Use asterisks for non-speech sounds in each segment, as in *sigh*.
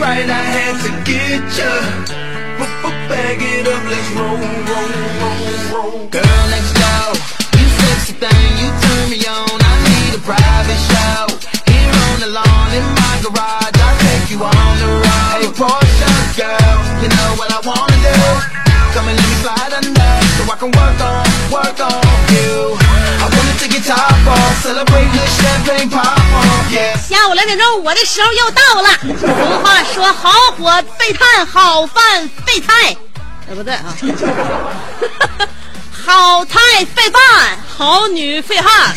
Right I had to get ya. Bag it up, let's roll, roll, roll, roll. Girl next door, you sexy thing, you turn me on. I need a private show. Here on the lawn in my garage, I'll take you on the road. Hey Porsche girl, you know what I wanna do. Come and let me slide under, so I can work on, work on 下午两点钟，我的时候又到了。俗话说，好火费炭，好饭备菜。呃，不对啊，*laughs* 好菜费饭，好女费汉。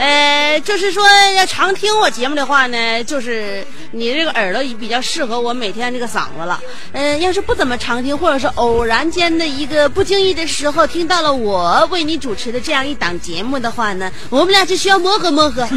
呃，就是说要常听我节目的话呢，就是你这个耳朵比较适合我每天这个嗓子了。嗯、要是不怎么常听，或者是偶然间的一个不经意的时候听到了我为你主持的这样一档节目的话呢，*laughs* 我们俩就需要磨合磨合。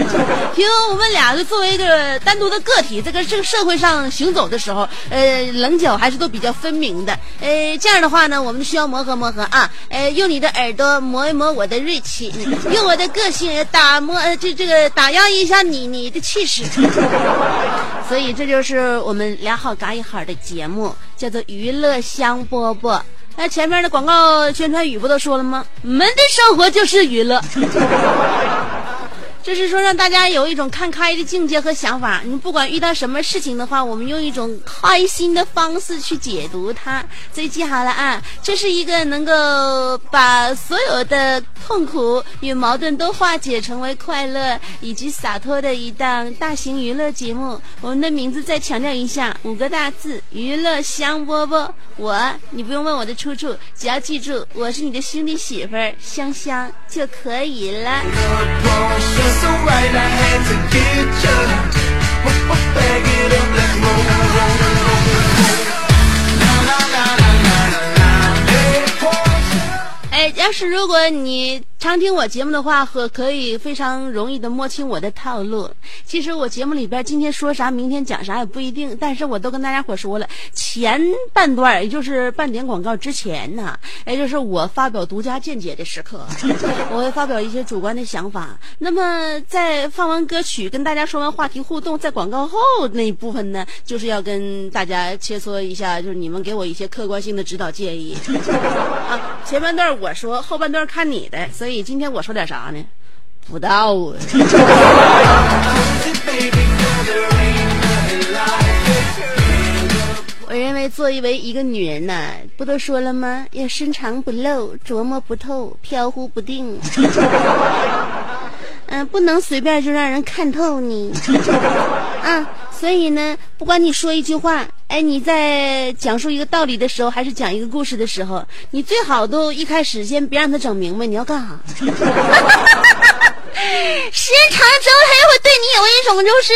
因为我们俩就作为一个单独的个体，在这个这个社会上行走的时候，呃，棱角还是都比较分明的。呃，这样的话呢，我们需要磨合磨合啊。呃，用你的耳朵磨一磨我的锐气，用我的个性打磨呃这这个打压一下你你的气势。*laughs* 所以这就是我们俩好嘎一好的节目，叫做娱乐香饽饽。那前面的广告宣传语不都说了吗？我们的生活就是娱乐。就是说，让大家有一种看开的境界和想法。你不管遇到什么事情的话，我们用一种开心的方式去解读它。所以记好了啊，这是一个能够把所有的痛苦与矛盾都化解成为快乐以及洒脱的一档大型娱乐节目。我们的名字再强调一下，五个大字：娱乐香饽饽。我，你不用问我的出处，只要记住我是你的兄弟媳妇儿香香就可以了。So right I had to get ya. Bag it up, let's roll. 要是如果你常听我节目的话，和可以非常容易的摸清我的套路。其实我节目里边今天说啥，明天讲啥也不一定，但是我都跟大家伙说了，前半段也就是半点广告之前呢，也就是我发表独家见解的时刻，*laughs* 我会发表一些主观的想法。那么在放完歌曲，跟大家说完话题互动，在广告后那一部分呢，就是要跟大家切磋一下，就是你们给我一些客观性的指导建议。*laughs* 啊，前半段我说，后半段看你的，所以今天我说点啥呢？不知道啊。*laughs* 我认为作为一个女人呢、不都说了吗？要深藏不露，琢磨不透，飘忽不定。*laughs* 嗯，不能随便就让人看透你。*laughs* 啊，所以呢，不管你说一句话，哎，你在讲述一个道理的时候，还是讲一个故事的时候，你最好都一开始先别让他整明白你要干啥。*laughs* 时间长了之后，他就会对你有一种就是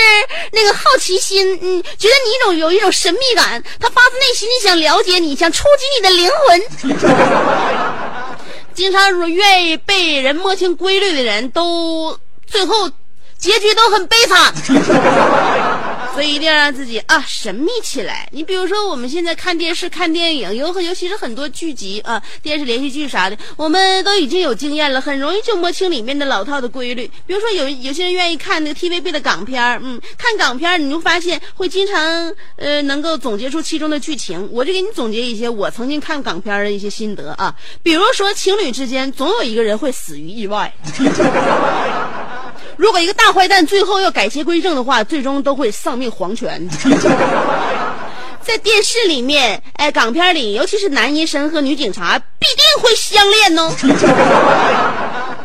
那个好奇心，嗯，觉得你一种有一种神秘感，他发自内心的想了解你，想触及你的灵魂。*laughs* 经常说愿意被人摸清规律的人都最后结局都很悲惨。*laughs* 所以一定要让自己啊神秘起来。你比如说，我们现在看电视、看电影，尤尤其是很多剧集啊、电视连续剧啥的，我们都已经有经验了，很容易就摸清里面的老套的规律。比如说有有些人愿意看那个 TVB 的港片儿，嗯，看港片儿你就发现会经常呃能够总结出其中的剧情。我就给你总结一些我曾经看港片的一些心得啊，比如说情侣之间总有一个人会死于意外。*laughs* 如果一个大坏蛋最后要改邪归正的话，最终都会丧命黄泉。*laughs* 在电视里面，哎，港片里，尤其是男医生和女警察，必定会相恋哦。*laughs*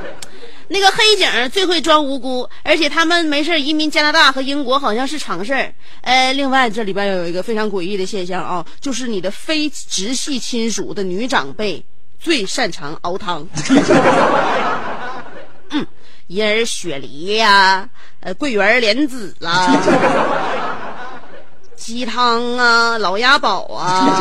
那个黑警最会装无辜，而且他们没事移民加拿大和英国好像是常事儿。呃，另外这里边有一个非常诡异的现象啊，就是你的非直系亲属的女长辈最擅长熬汤。*laughs* 嗯，银耳雪梨呀、呃，桂圆莲子啦，*laughs* 鸡汤啊，老鸭煲啊，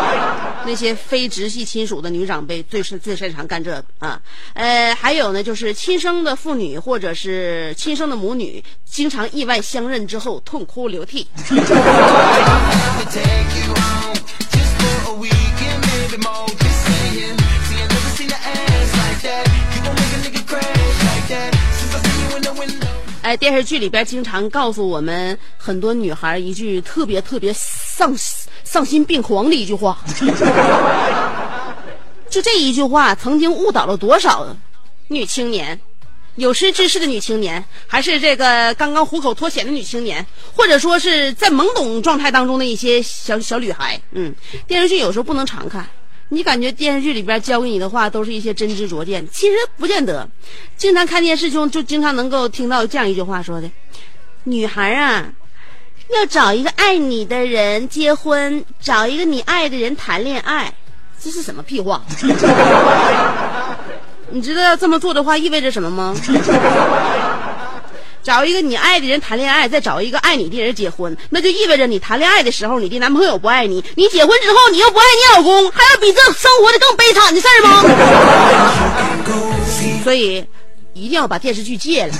*laughs* 那些非直系亲属的女长辈最是最擅长干这个啊。呃，还有呢，就是亲生的父女或者是亲生的母女，经常意外相认之后痛哭流涕。*laughs* 哎，电视剧里边经常告诉我们很多女孩一句特别特别丧丧心病狂的一句话，*laughs* 就这一句话曾经误导了多少女青年，有识之士的女青年，还是这个刚刚虎口脱险的女青年，或者说是在懵懂状态当中的一些小小女孩。嗯，电视剧有时候不能常看。你感觉电视剧里边教给你的话都是一些真知灼见，其实不见得。经常看电视中就经常能够听到这样一句话说的：“女孩啊，要找一个爱你的人结婚，找一个你爱的人谈恋爱。”这是什么屁话？*laughs* 你知道这么做的话意味着什么吗？找一个你爱的人谈恋爱，再找一个爱你的人结婚，那就意味着你谈恋爱的时候，你的男朋友不爱你；你结婚之后，你又不爱你老公，还有比这生活的更悲惨的事儿吗？所以，一定要把电视剧戒了，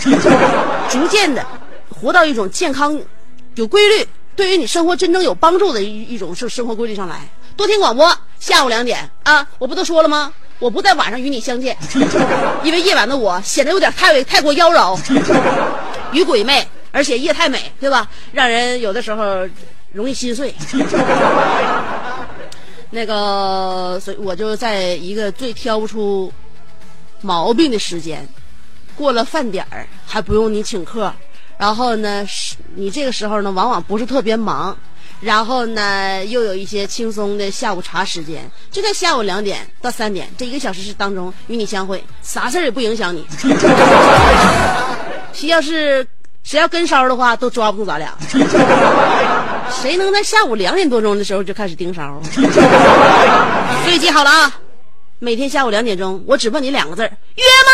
逐渐的活到一种健康、有规律，对于你生活真正有帮助的一一种生生活规律上来。多听广播，下午两点啊，我不都说了吗？我不在晚上与你相见，因为夜晚的我显得有点太太过妖娆。与鬼魅，而且夜太美，对吧？让人有的时候容易心碎。*laughs* 那个，所以我就在一个最挑不出毛病的时间，过了饭点儿还不用你请客，然后呢，你这个时候呢，往往不是特别忙，然后呢，又有一些轻松的下午茶时间，就在下午两点到三点这一个小时当中与你相会，啥事儿也不影响你。*laughs* 谁要是谁要跟梢的话，都抓不住咱俩。*laughs* 谁能在下午两点多钟的时候就开始盯梢？所以记好了啊，每天下午两点钟，我只问你两个字：约吗？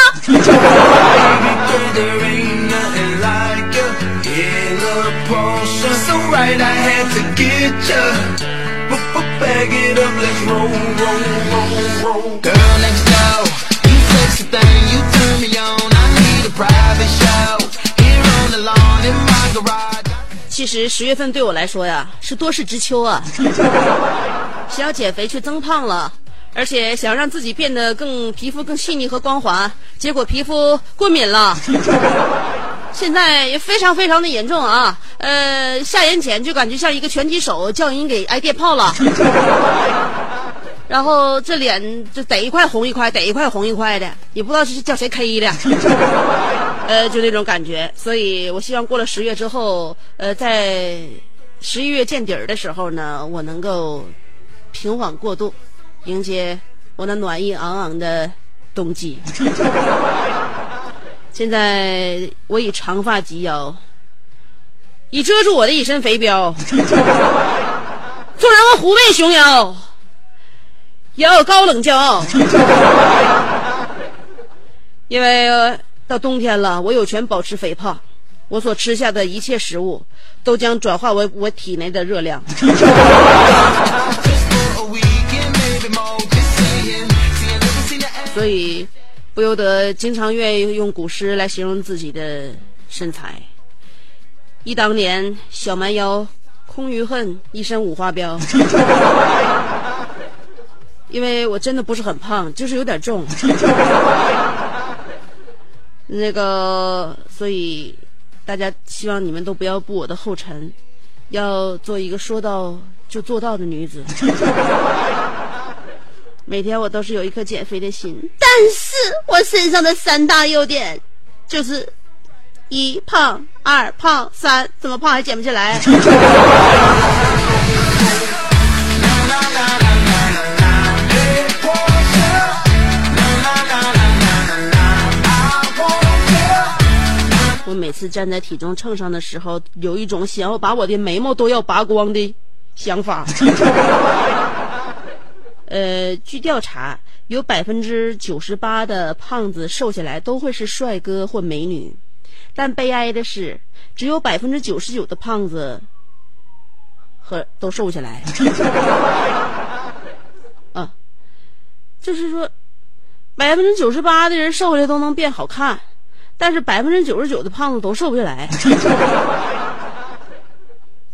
其实十月份对我来说呀，是多事之秋啊。*laughs* 想要减肥却增胖了，而且想让自己变得更皮肤更细腻和光滑，结果皮肤过敏了。*laughs* 现在也非常非常的严重啊！呃，下眼睑就感觉像一个拳击手叫人给挨电炮了，*laughs* 然后这脸就得一块红一块，得一块红一块的，也不知道是叫谁 K 的，*laughs* 呃，就那种感觉。所以我希望过了十月之后，呃，在十一月见底儿的时候呢，我能够平缓过渡，迎接我那暖意昂昂的冬季。*laughs* 现在我以长发及腰，以遮住我的一身肥膘。*laughs* 纵然我虎背熊腰，也要高冷骄傲。*laughs* 因为到冬天了，我有权保持肥胖。我所吃下的一切食物，都将转化为我体内的热量。所以不由得经常愿意用古诗来形容自己的身材。忆当年小蛮腰，空余恨，一身五花膘。因为我真的不是很胖，就是有点重。*laughs* 那个，所以大家希望你们都不要步我的后尘，要做一个说到就做到的女子。*laughs* 每天我都是有一颗减肥的心，但是我身上的三大优点就是一胖、二胖、三怎么胖还减不下来。次站在体重秤上的时候，有一种想要把我的眉毛都要拔光的想法。*laughs* 呃，据调查，有百分之九十八的胖子瘦下来都会是帅哥或美女，但悲哀的是，只有百分之九十九的胖子和都瘦下来。*laughs* 啊，就是说，百分之九十八的人瘦下来都能变好看，但是百分之九十九的胖子都瘦不下来。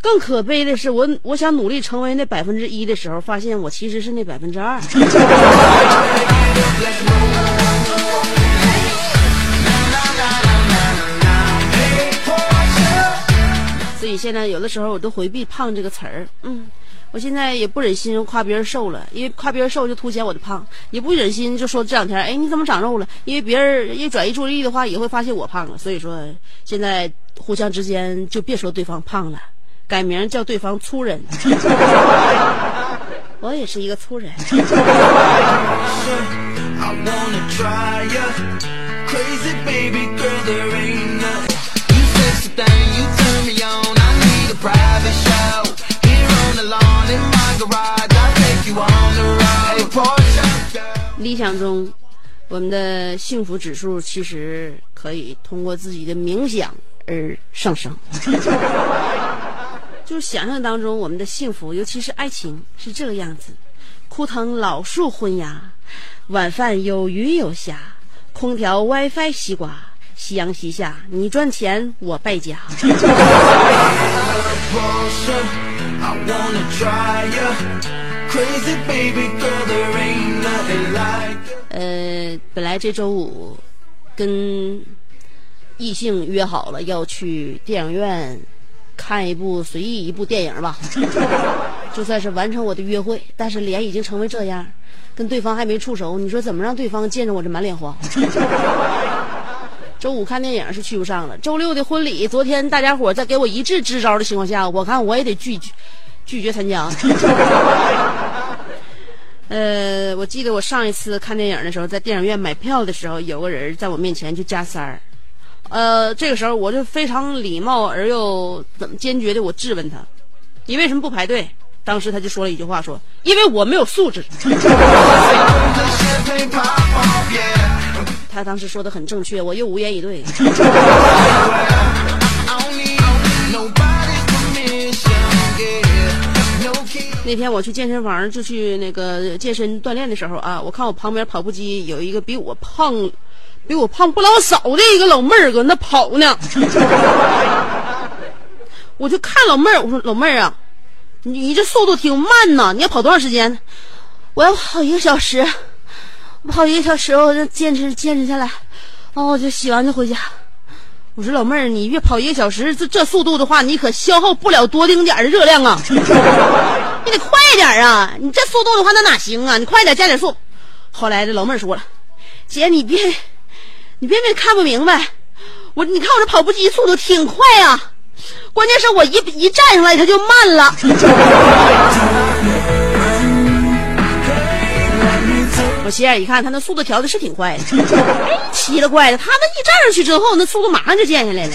更可悲的是，我我想努力成为那百分之一的时候，发现我其实是那百分之二。所以现在有的时候我都回避“胖”这个词儿。嗯，我现在也不忍心夸别人瘦了，因为夸别人瘦就凸显我的胖；也不忍心就说这两天，哎，你怎么长肉了？因为别人一转移注意力的话，也会发现我胖了。所以说，现在互相之间就别说对方胖了。改名叫对方粗人，我也是一个粗人。理想中，我们的幸福指数其实可以通过自己的冥想而上升。*laughs* 就是想象当中我们的幸福，尤其是爱情是这个样子：枯藤老树昏鸦，晚饭有鱼有虾，空调 WiFi 西瓜，夕阳西下，你赚钱我败家。*laughs* 呃，本来这周五跟异性约好了要去电影院。看一部随意一部电影吧，*laughs* 就算是完成我的约会。但是脸已经成为这样，跟对方还没处熟，你说怎么让对方见着我这满脸黄？*laughs* 周五看电影是去不上了，周六的婚礼，昨天大家伙在给我一致支招的情况下，我看我也得拒绝拒绝参加。*laughs* 呃，我记得我上一次看电影的时候，在电影院买票的时候，有个人在我面前就加塞儿。呃，这个时候我就非常礼貌而又怎么坚决的，我质问他：“你为什么不排队？”当时他就说了一句话，说：“因为我没有素质。*laughs* ”他当时说的很正确，我又无言以对。那天我去健身房，就去那个健身锻炼的时候啊，我看我旁边跑步机有一个比我胖。比我胖不老少的一个老妹儿搁那跑呢，*laughs* 我就看老妹儿，我说老妹儿啊，你这速度挺慢呐，你要跑多长时间？我要跑一个小时，跑一个小时，我就坚持坚持下来，哦，我就洗完就回家。我说老妹儿，你越跑一个小时，这这速度的话，你可消耗不了多丁点的热量啊，*laughs* 你得快点啊，你这速度的话那哪行啊？你快点加点速。后来这老妹儿说了，姐你别。你别别看不明白，我你看我这跑步机速度挺快呀，关键是我一一站上来它就慢了。*laughs* 我斜眼一看，他那速度调的是挺快的，哎，奇了怪了，他那一站上去之后，那速度马上就降下来了。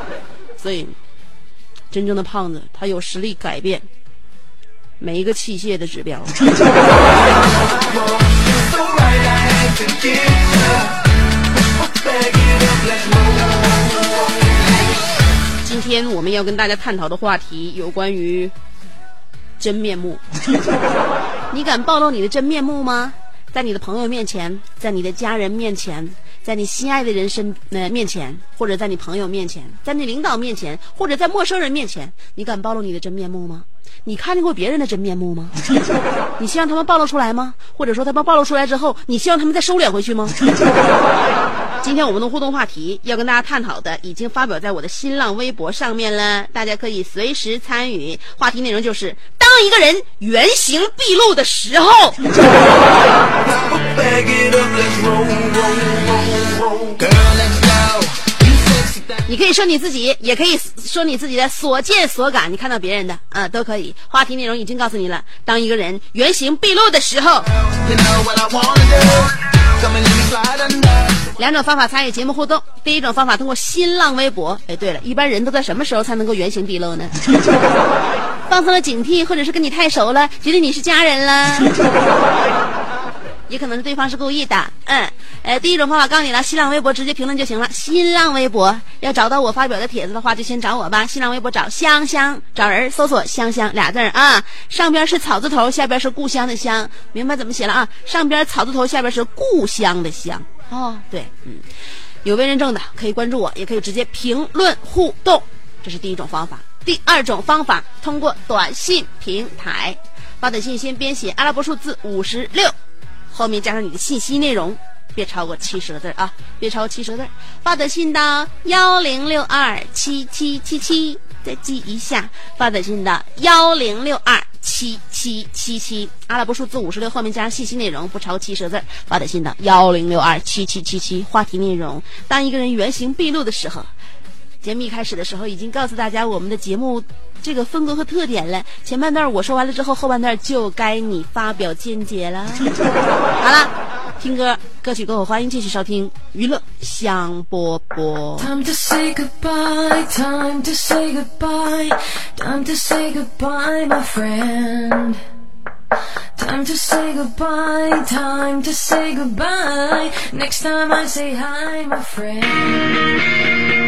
*laughs* 所以，真正的胖子，他有实力改变每一个器械的指标。今天我们要跟大家探讨的话题有关于真面目。你敢暴露你的真面目吗？在你的朋友面前，在你的家人面前，在你心爱的人身呃面前，或者在你朋友面前，在你领导面前，或者在陌生人面前，你敢暴露你的真面目吗？你看见过别人的真面目吗？*laughs* 你希望他们暴露出来吗？或者说他们暴露出来之后，你希望他们再收敛回去吗？今天我们的互动话题要跟大家探讨的，已经发表在我的新浪微博上面了，大家可以随时参与。话题内容就是：当一个人原形毕露的时候. *laughs* 你可以说你自己，也可以说你自己的所见所感，你看到别人的啊、都可以。话题内容已经告诉你了，当一个人原形毕露的时候，You know 两种方法参与节目互动。第一种方法通过新浪微博。哎，对了，一般人都在什么时候才能够原形毕露呢？*laughs* 放松了警惕，或者是跟你太熟了，觉得你是家人了。也可能是对方是故意的，嗯，呃，第一种方法告诉你了，新浪微博直接评论就行了。新浪微博要找到我发表的帖子的话，就先找我吧。新浪微博找香香，找人搜索香香俩字儿啊，上边是草字头，下边是故乡的乡，明白怎么写了啊？上边草字头，下边是故乡的乡。哦，对，嗯，有未认证的可以关注我，也可以直接评论互动，这是第一种方法。第二种方法，通过短信平台发短信，先编写阿拉伯数字五十六。后面加上你的信息内容，别超过七十个字啊，别超过七十个字。发短信到幺零六二七七七七，再记一下，发短信到幺零六二七七七七，阿拉伯数字五十六，后面加上信息内容，不超过七十个字。发短信到幺零六二七七七七，话题内容：当一个人原形毕露的时候。节目一开始的时候已经告诉大家我们的节目这个风格和特点了。前半段我说完了之后，后半段就该你发表见解了。好了，听歌，歌曲过后，欢迎继续收听娱乐香饽饽。Time to say goodbye, time to say goodbye, time to say goodbye, my friend. Time to say goodbye, time to say goodbye. Next time I say hi, my friend.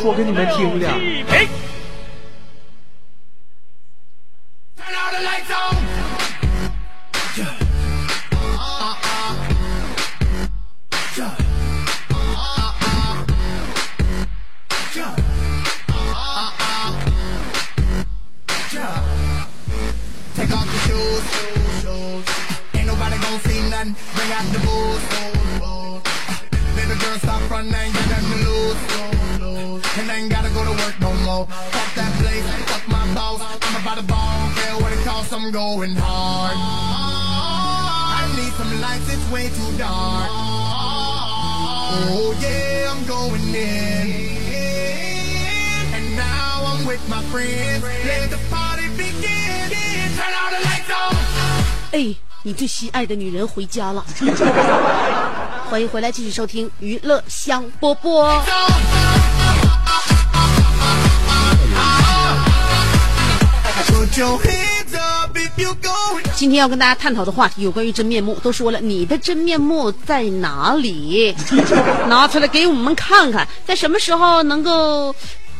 说给你们听的。预备，Turn all the lights on. Take off your shoes, shoes, shoes. Ain't nobody gonna see none bring out the booze, booze, booze. Baby girl, stop running, work no more. Fuck that place, fuck my boss. I'm about to ball, care what it costs, I'm going hard. I need some lights, it's way too dark. Oh yeah, I'm going in. And now I'm with my friends. Let the party begin. Turn all the lights on. 哎，你最心爱的女人回家了。欢迎回来，继续收听娱乐香饽饽。今天要跟大家探讨的话题有关于真面目。都说了，你的真面目在哪里？*laughs* 拿出来给我们看看，在什么时候能够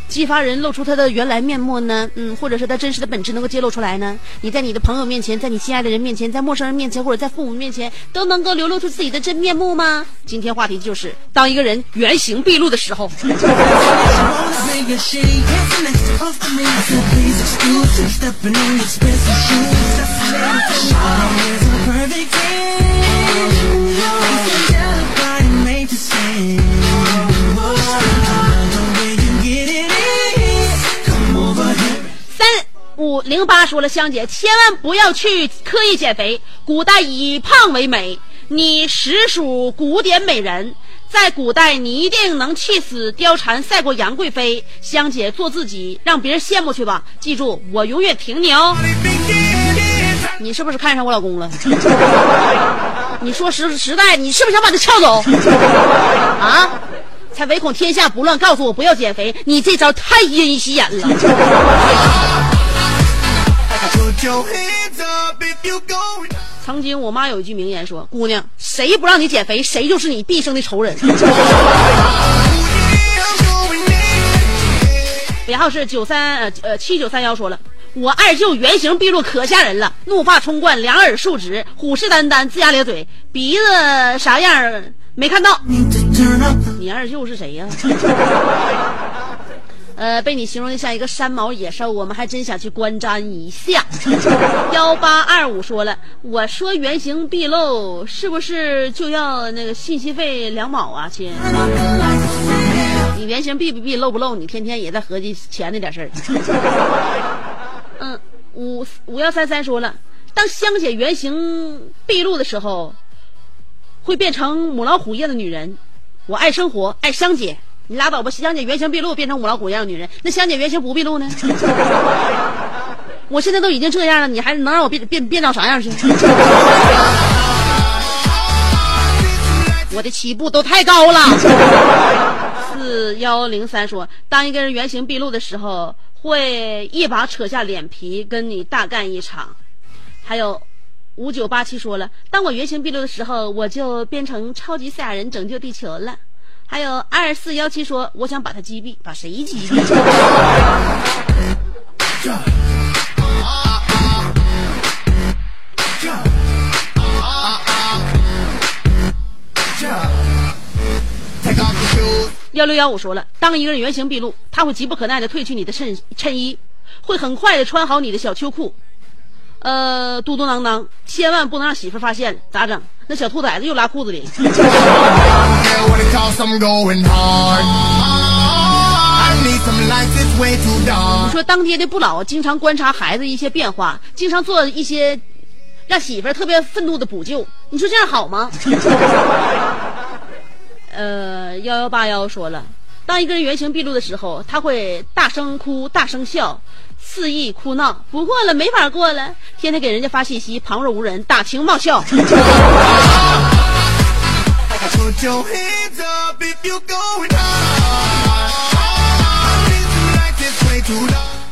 激发人露出他的原来面目呢？嗯，或者是他真实的本质能够揭露出来呢？你在你的朋友面前，在你心爱的人面前，在陌生人面前，或者在父母面前，都能够流露出自己的真面目吗？今天话题就是，当一个人原形毕露的时候。*laughs* 五零八说了，香姐千万不要去刻意减肥，古代以胖为美，你实属古典美人。在古代，你一定能气死貂蝉，赛过杨贵妃。香姐做自己，让别人羡慕去吧。记住，我永远挺你哦。你是不是看上我老公了？*laughs* 你说实实在，你是不是想把他撬走？啊？才唯恐天下不乱，告诉我不要减肥，你这招太阴险了。曾经我妈有一句名言说：“姑娘，谁不让你减肥，谁就是你毕生的仇人。Oh yeah, I'm going in. ”然后是九三呃呃七九三幺说了：“我二舅原形毕露可吓人了，怒发冲冠，两耳竖直，虎视眈眈，龇牙咧嘴，鼻子啥样没看到。你二舅是谁呀？*laughs* 呃，被你形容的像一个山毛野兽，我们还真想去观瞻一下。*laughs* 幺八二五说了，我说原形毕露，是不是就要那个信息费两毛啊，亲？你原形毕不毕，露不露，你天天也在合计钱那点事儿。*laughs* 嗯，五五幺三三说了，当香姐原形毕露的时候，会变成母老虎一样的女人。我爱生活，爱香姐，你拉倒吧！香姐原形毕露，变成五老虎一样的女人，那香姐原形不毕露呢？*laughs* 我现在都已经这样了，你还能让我变变变到啥样去？*laughs* 我的起步都太高了。四幺零三说，当一个人原形毕露的时候，会一把扯下脸皮跟你大干一场。还有五九八七说了，当我原形毕露的时候，我就变成超级赛亚人拯救地球了。还有二四幺七说，我想把他击毙，把谁击毙？幺六幺五说了，当一个人原形毕露，他会急不可耐的褪去你的衬衬衣，会很快的穿好你的小秋裤，呃，嘟嘟囔囔，千万不能让媳妇儿发现，咋整？那小兔崽子又拉裤子里 *laughs* 你说当爹的不老，经常观察孩子一些变化，经常做一些让媳妇儿特别愤怒的补救，你说这样好吗？*laughs* 呃，幺幺八幺说了，当一个人原形毕露的时候，他会大声哭、大声笑，肆意哭闹，不过了，没法过了，天天给人家发信息，旁若无人，打情骂俏。*laughs*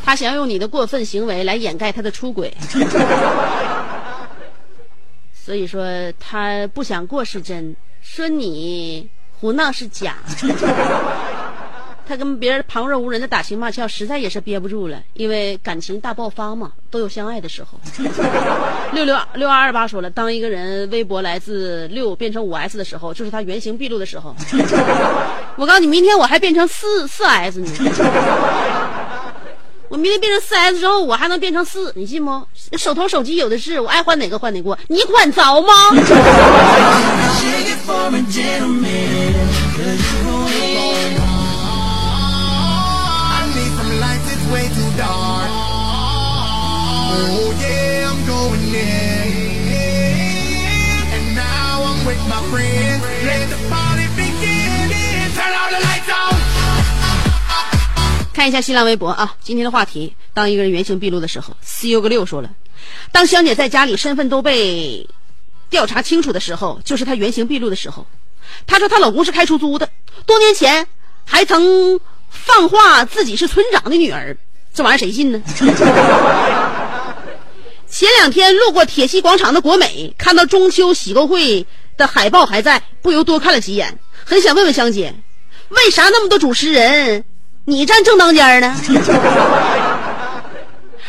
他想要用你的过分行为来掩盖他的出轨，所以说他不想过是真，说你胡闹是假。他跟别人旁若无人的打情骂俏，实在也是憋不住了，因为感情大爆发嘛，都有相爱的时候。*laughs* 六六六二二八说了，当一个人微博来自六变成五 S 的时候，就是他原形毕露的时候。*laughs* 我告诉你，明天我还变成四四 S 呢。*laughs* 我明天变成四 S 之后，我还能变成四，你信不？手头手机有的是，我爱换哪个换哪个。你管着吗？看一下新浪微博啊，今天的话题：当一个人原形毕露的时候，C U 个六说了，当香姐在家里身份都被调查清楚的时候，就是她原形毕露的时候。她说她老公是开出租的，多年前还曾放话自己是村长的女儿，这玩意儿谁信呢？*laughs* 前两天路过铁西广场的国美，看到中秋喜购会的海报还在，不由多看了几眼，很想问问香姐，为啥那么多主持人，你站正当间呢？*laughs*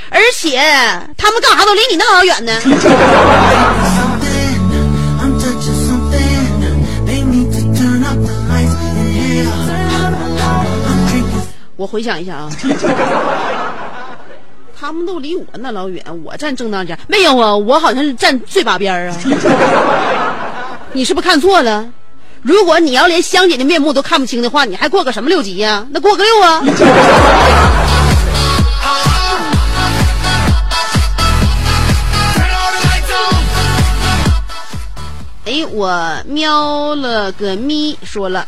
而且他们干啥都离你那老远呢？我回想一下啊他们都离我那老远我站正当间没有啊我好像是站最把边啊。你是不是看错了？如果你要连香姐的面目都看不清的话，你还过个什么六级呀、那过个六啊. *laughs* 哎，我喵了个咪，说了，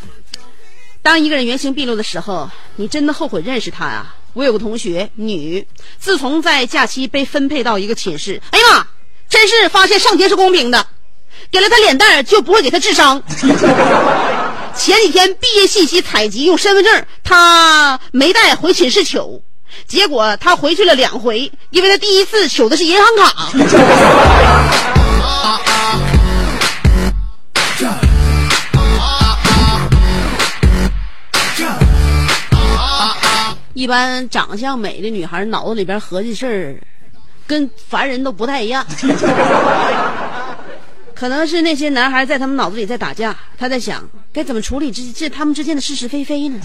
当一个人原形毕露的时候，你真的后悔认识他啊！我有个同学，女，自从在假期被分配到一个寝室，哎呀妈，真是发现上天是公平的，给了他脸蛋就不会给他智商。*laughs* 前几天毕业信息采集用身份证，他没带回寝室取，结果他回去了两回，因为他第一次取的是银行卡。一般长相美的女孩脑子里边合计事儿，跟凡人都不太一样。可能是那些男孩在他们脑子里在打架，他在想该怎么处理这这他们之间的是是非非呢？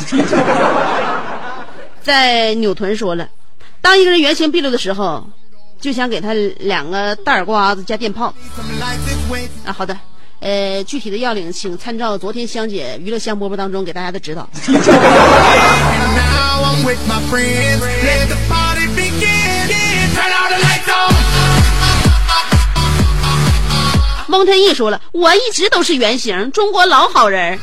*laughs* 在扭臀说了，当一个人原形毕露的时候，就想给他两个大耳刮子加电炮啊。好的，呃，具体的要领请参照昨天香姐娱乐香饽饽当中给大家的指导。*laughs* *laughs* 蒙天毅说了，我一直都是原型，中国老好人，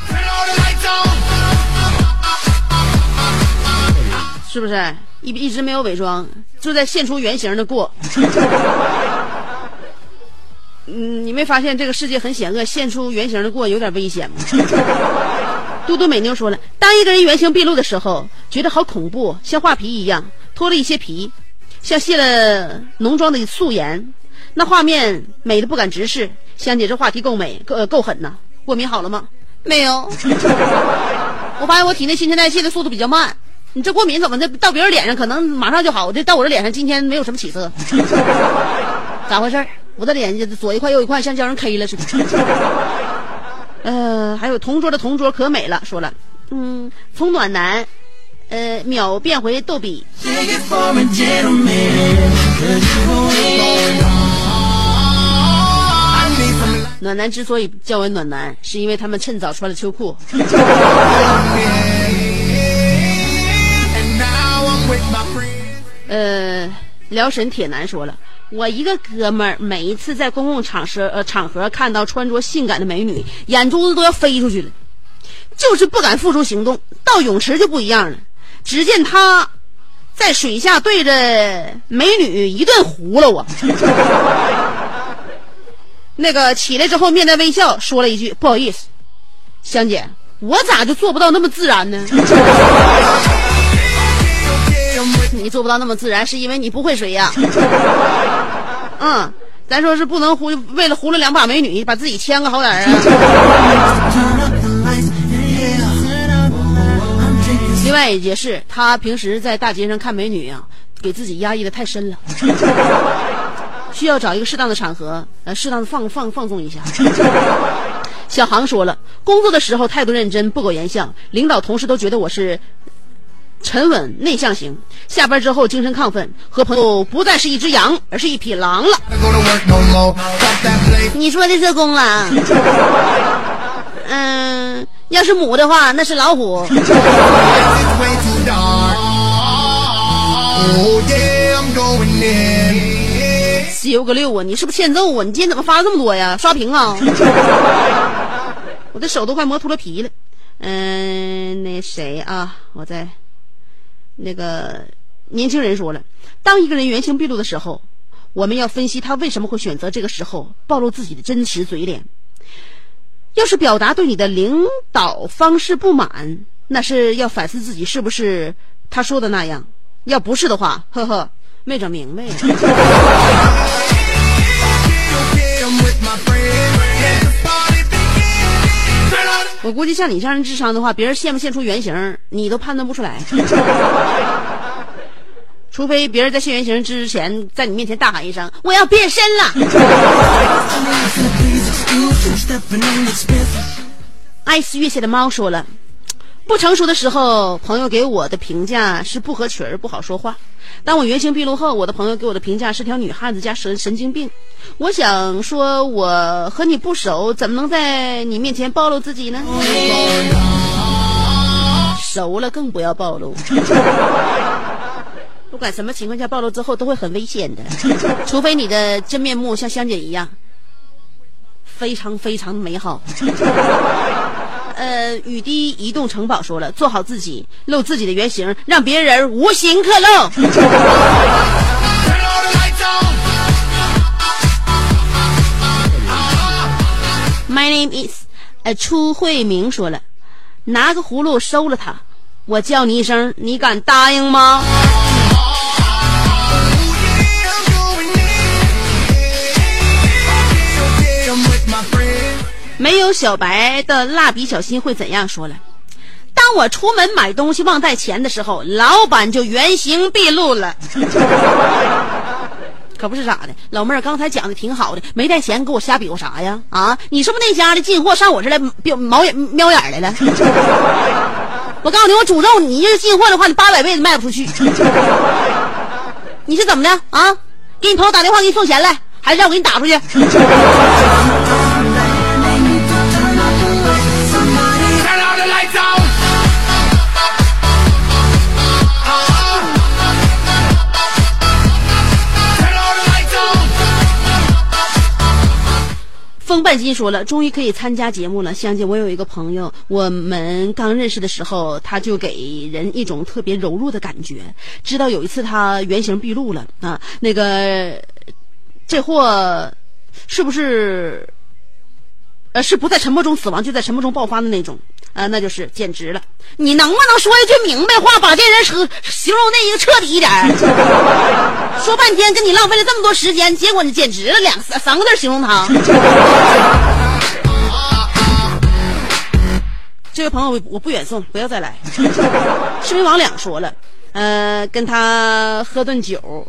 是不是？一一直没有伪装，就在现出原形的过。*laughs* 嗯，你没发现这个世界很险恶，现出原形的过有点危险吗？*laughs* 嘟嘟美妞说了，当一个人原形毕露的时候，觉得好恐怖，像画皮一样，脱了一些皮，像卸了浓妆的素颜，那画面美的不敢直视。香姐这话题够美，够、呃、够狠呐！过敏好了吗？没有。*laughs* 我发现我体内新陈代谢的速度比较慢。你这过敏怎么的？到别人脸上可能马上就好，这到我这脸上今天没有什么起色，咋回事？我的脸左一块右一块，像叫人 K 了似的。*laughs* 呃，还有同桌的同桌可美了，说了，嗯，从暖男，呃，秒变回逗比。暖男之所以叫为暖男，是因为他们趁早穿了秋裤。*laughs* 呃，辽沈铁男说了，我一个哥们儿每一次在公共场合呃场合看到穿着性感的美女，眼珠子都要飞出去了，就是不敢付出行动。到泳池就不一样了，只见他在水下对着美女一顿胡了我。*laughs* 那个起来之后面带微笑说了一句：“不好意思，香姐，我咋就做不到那么自然呢？” *laughs* 你做不到那么自然，是因为你不会水呀。*laughs* 嗯，咱说是不能胡为了糊了两把美女，把自己牵个好点啊。*laughs* 另外也是，他平时在大街上看美女啊，给自己压抑的太深了，需要找一个适当的场合，呃，适当的放放放纵一下。*laughs* 小航说了，工作的时候态度认真，不苟言笑，领导同事都觉得我是沉稳内向型。下班之后精神亢奋，和朋友不再是一只羊，而是一匹狼了。你说的是公狼？嗯，要是母的话，那是老虎。Oh yeah, I'm going in. 修个六啊！你是不是欠揍啊？你今天怎么发这么多呀？*laughs* 刷屏啊！*laughs* 我的手都快磨秃了皮了。嗯，那谁啊？我在那个年轻人说了，当一个人原形毕露的时候，我们要分析他为什么会选择这个时候暴露自己的真实嘴脸。要是表达对你的领导方式不满，那是要反思自己是不是他说的那样。要不是的话，呵呵，没整明白呀。我估计像你这样智商的话，别人现不现出原形你都判断不出来。除非别人在现原形之前，在你面前大喊一声，我要变身了。*laughs* 爱思月下的猫说了。不成熟的时候，朋友给我的评价是不合群儿，不好说话。当我原形毕露后，我的朋友给我的评价是条女汉子加神神经病。我想说，我和你不熟，怎么能在你面前暴露自己呢？熟了更不要暴露。*laughs* 不管什么情况下暴露之后都会很危险的，除非你的真面目像香姐一样，非常非常美好。呃，雨滴移动城堡说了，做好自己，露自己的原形，让别人无形刻露。My name is，呃，初慧明说了，拿个葫芦收了他，我叫你一声，你敢答应吗？没有小白的蜡笔小新会怎样说了？当我出门买东西忘带钱的时候，老板就原形毕露了。*laughs* 可不是咋的，老妹儿刚才讲的挺好的，没带钱给我瞎比划啥呀？啊，你是不是那家的进货上我这来瞄眼瞄眼来了？*laughs* 我告诉你，我诅咒，你要是进货的话，你八百辈子卖不出去。*laughs* 你是怎么的啊？给你朋友打电话给你送钱来，还是让我给你打出去？风半斤说了，终于可以参加节目了。香姐，我有一个朋友，我们刚认识的时候，他就给人一种特别柔弱的感觉。知道有一次他原形毕露了啊，那个这货是不是呃是不在沉默中死亡，就在沉默中爆发的那种啊？那就是简直了！你能不能说一句明白话，把这人说形容那一个彻底一点？*laughs* 说半天跟你浪费了这么多时间，结果你简直了，两三三个字形容他。*laughs* 这位朋友，我我不远送，不要再来。视频王两说了，呃，跟他喝顿酒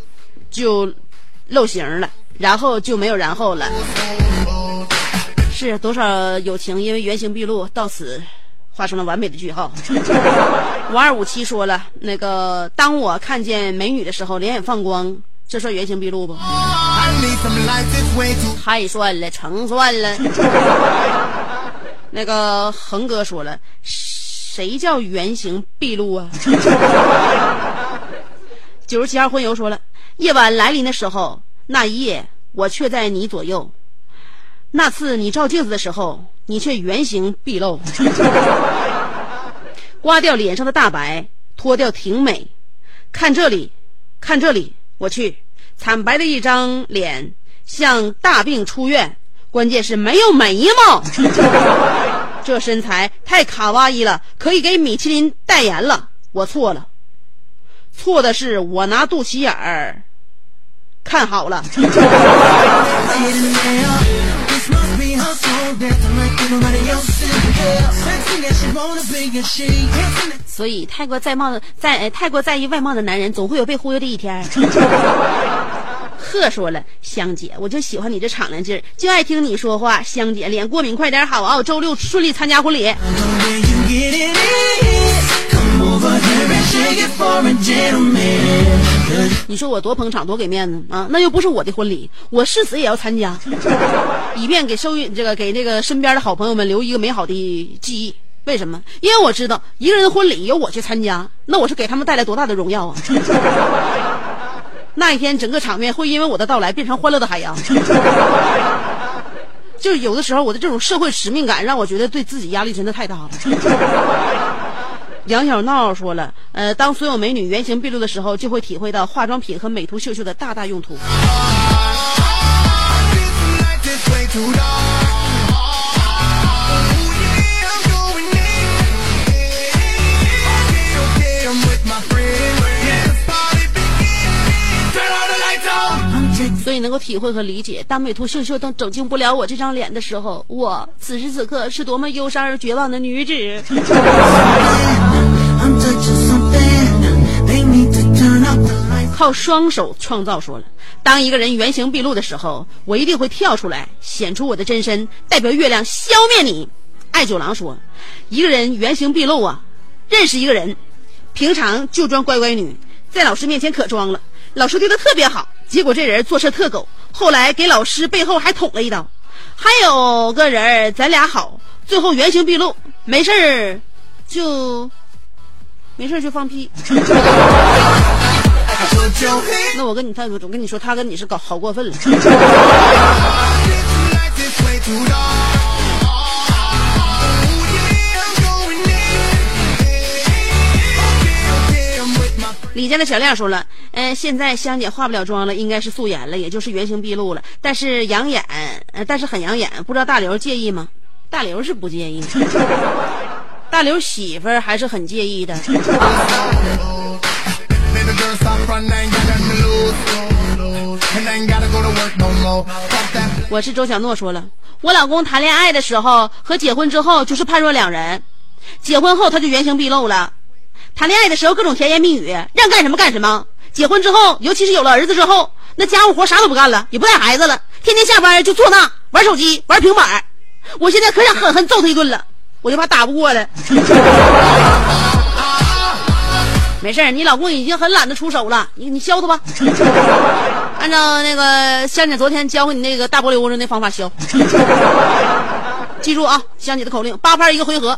就露形了，然后就没有然后了。是多少友情因为原形毕露，到此画上了完美的句号。*laughs* 五二五七说了，那个当我看见美女的时候，两眼放光，这算原形毕露不？太算了，成算了。*laughs* 那个恒哥说了，谁叫原形毕露啊？*laughs* 九十七号混游说了，夜晚来临的时候，那一夜我却在你左右。那次你照镜子的时候，你却原形毕露，刮掉脸上的大白，脱掉挺美。看这里，看这里，我去，惨白的一张脸，像大病出院，关键是没有眉毛。*laughs* 这身材太卡哇伊了，可以给米其林代言了。我错了，错的是我拿肚脐眼儿看好了。*laughs* 所以，太过在貌的在呃太过在意外貌的男人，总会有被忽悠的一天。*laughs* 贺说了，香姐，我就喜欢你这敞亮劲儿，就爱听你说话。香姐，脸过敏快点好啊！我周六顺利参加婚礼。你说我多捧场，多给面子啊！那又不是我的婚礼，我誓死也要参加，*laughs* 以便给受这个给这个身边的好朋友们留一个美好的记忆。为什么？因为我知道一个人的婚礼由我去参加，那我是给他们带来多大的荣耀啊！*laughs* 那一天，整个场面会因为我的到来变成欢乐的海洋。*laughs* 就有的时候，我的这种社会使命感让我觉得对自己压力真的太大了。杨小闹说了，呃，当所有美女原形毕露的时候，就会体会到化妆品和美图秀秀的大大用途。能够体会和理解，当美图秀秀都拯救不了我这张脸的时候，我此时此刻是多么忧伤而绝望的女子。靠双手创造说了，当一个人原形毕露的时候，我一定会跳出来，显出我的真身，代表月亮消灭你。爱九郎说，一个人原形毕露啊，认识一个人，平常就装乖乖女，在老师面前可装了，老师对他特别好，结果这人做事特狗，后来给老师背后还捅了一刀。还有个人咱俩好，最后原形毕露，没事儿就没事就放屁。那 *laughs* 我跟你他，我跟你说，他跟你是搞好过分了。李家的小亮说了，嗯、现在香姐化不了妆了，应该是素颜了，也就是原形毕露了，但是养眼，呃，但是很养眼，不知道大刘介意吗？大刘是不介意，*laughs* 大刘媳妇儿还是很介意的。我是周小诺说了，我老公谈恋爱的时候和结婚之后就是判若两人，结婚后他就原形毕露了。谈恋爱的时候各种甜言蜜语，让干什么干什么。结婚之后，尤其是有了儿子之后，那家务活啥都不干了，也不带孩子了，天天下班就坐那玩手机、玩平板。我现在可想狠狠揍他一顿了，我就怕打不过了。*laughs* 没事，你老公已经很懒得出手了，你你削他吧。按照那个香姐昨天教给你那个大波溜子那方法削。记住啊，香姐的口令：八拍一个回合。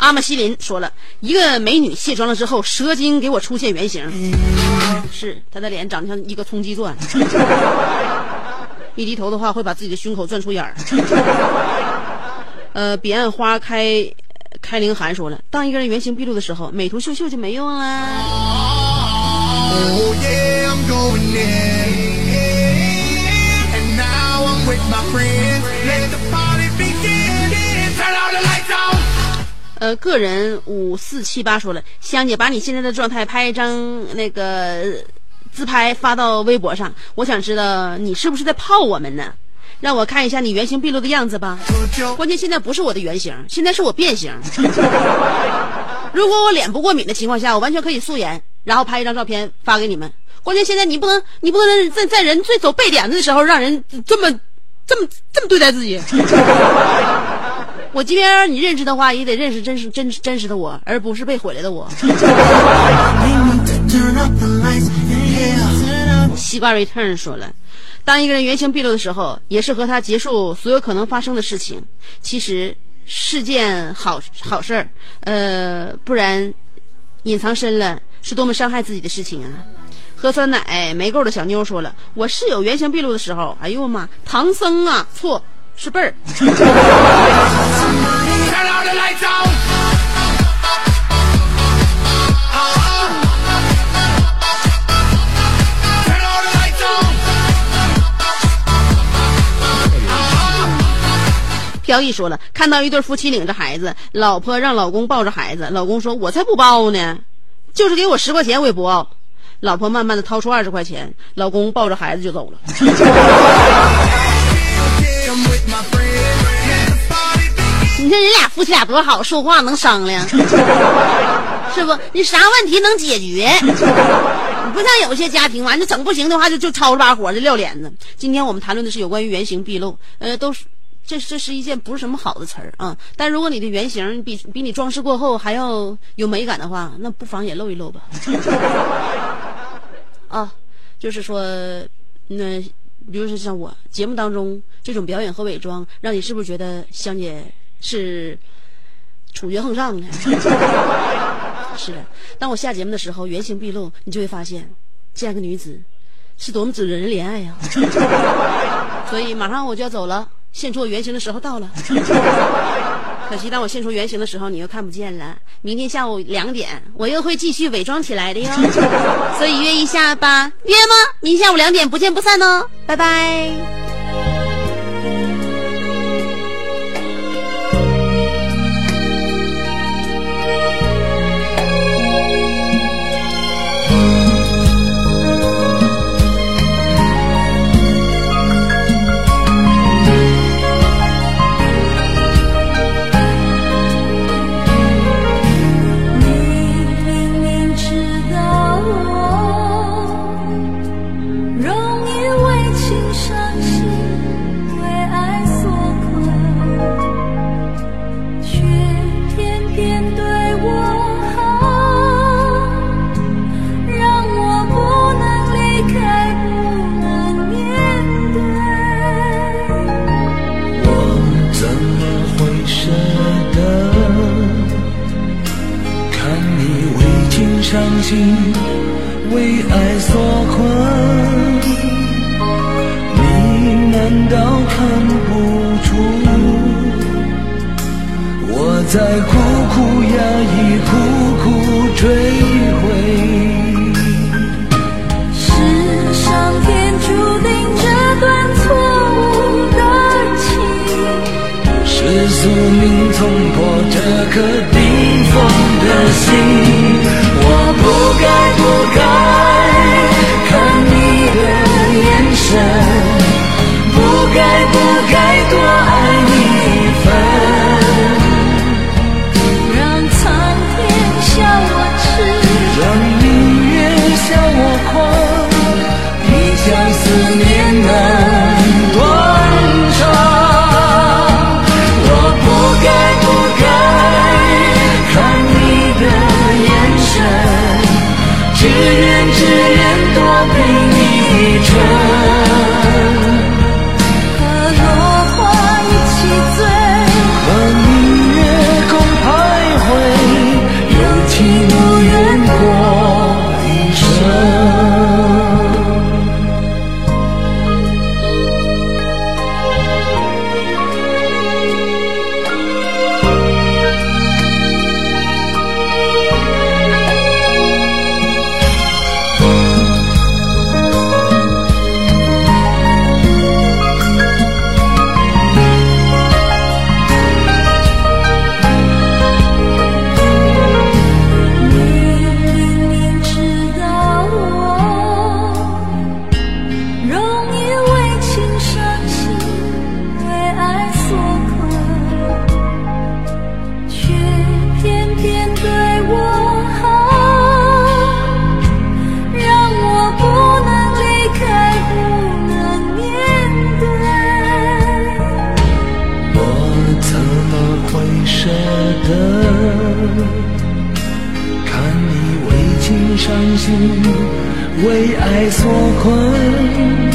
阿玛西林说了，一个美女卸妆了之后，蛇精给我出现原形，是她的脸长得像一个冲击钻，一低头的话会把自己的胸口钻出眼儿。呃，彼岸花开开凌寒说了，当一个人原形毕露的时候，美图秀秀就没用了。Oh yeah, 呃，个人五四七八说了，香姐把你现在的状态拍一张那个自拍发到微博上，我想知道你是不是在泡我们呢？让我看一下你原形毕露的样子吧。关键现在不是我的原形，现在是我变形。*laughs* 如果我脸不过敏的情况下，我完全可以素颜，然后拍一张照片发给你们。关键现在你不能，你不能在在人最走背点子的时候，让人这么这么这么对待自己。*laughs* 我即便让你认识的话，也得认识真实真真实的我，而不是被毁了的我。西瓜 return 说了，当一个人原形毕露的时候，也是和他结束所有可能发生的事情。其实是件好好事儿，呃，不然隐藏深了是多么伤害自己的事情啊！喝酸奶没够的小妞说了，我室友原形毕露的时候，哎呦我妈，唐僧啊，错是辈儿。飘逸说了，看到一对夫妻领着孩子，老婆让老公抱着孩子，老公说：“我才不抱呢，就是给我十块钱我也不抱。”老婆慢慢的掏出二十块钱，老公抱着孩子就走了。*laughs* 你看人俩夫妻俩多好，说话能商量，是不？你啥问题能解决？你不像有些家庭，完了整不行的话就就吵着把火，就撂脸子。今天我们谈论的是有关于原形毕露，呃，都是这这是一件不是什么好的词儿啊。但如果你的原型比比你装饰过后还要有美感的话，那不妨也露一露吧。*laughs* 啊，就是说，那比如说像我节目当中这种表演和伪装，让你是不是觉得香姐是处决横上的？*laughs* 是的，当我下节目的时候原形毕露，你就会发现这样一个女子是多么惹人怜爱呀、*laughs* 所以马上我就要走了，现出我原形的时候到了。*laughs* 可惜当我现出原形的时候，你又看不见了。明天下午两点，我又会继续伪装起来的哟。所以约一下吧，约吗？明天下午两点不见不散哦，拜拜。爱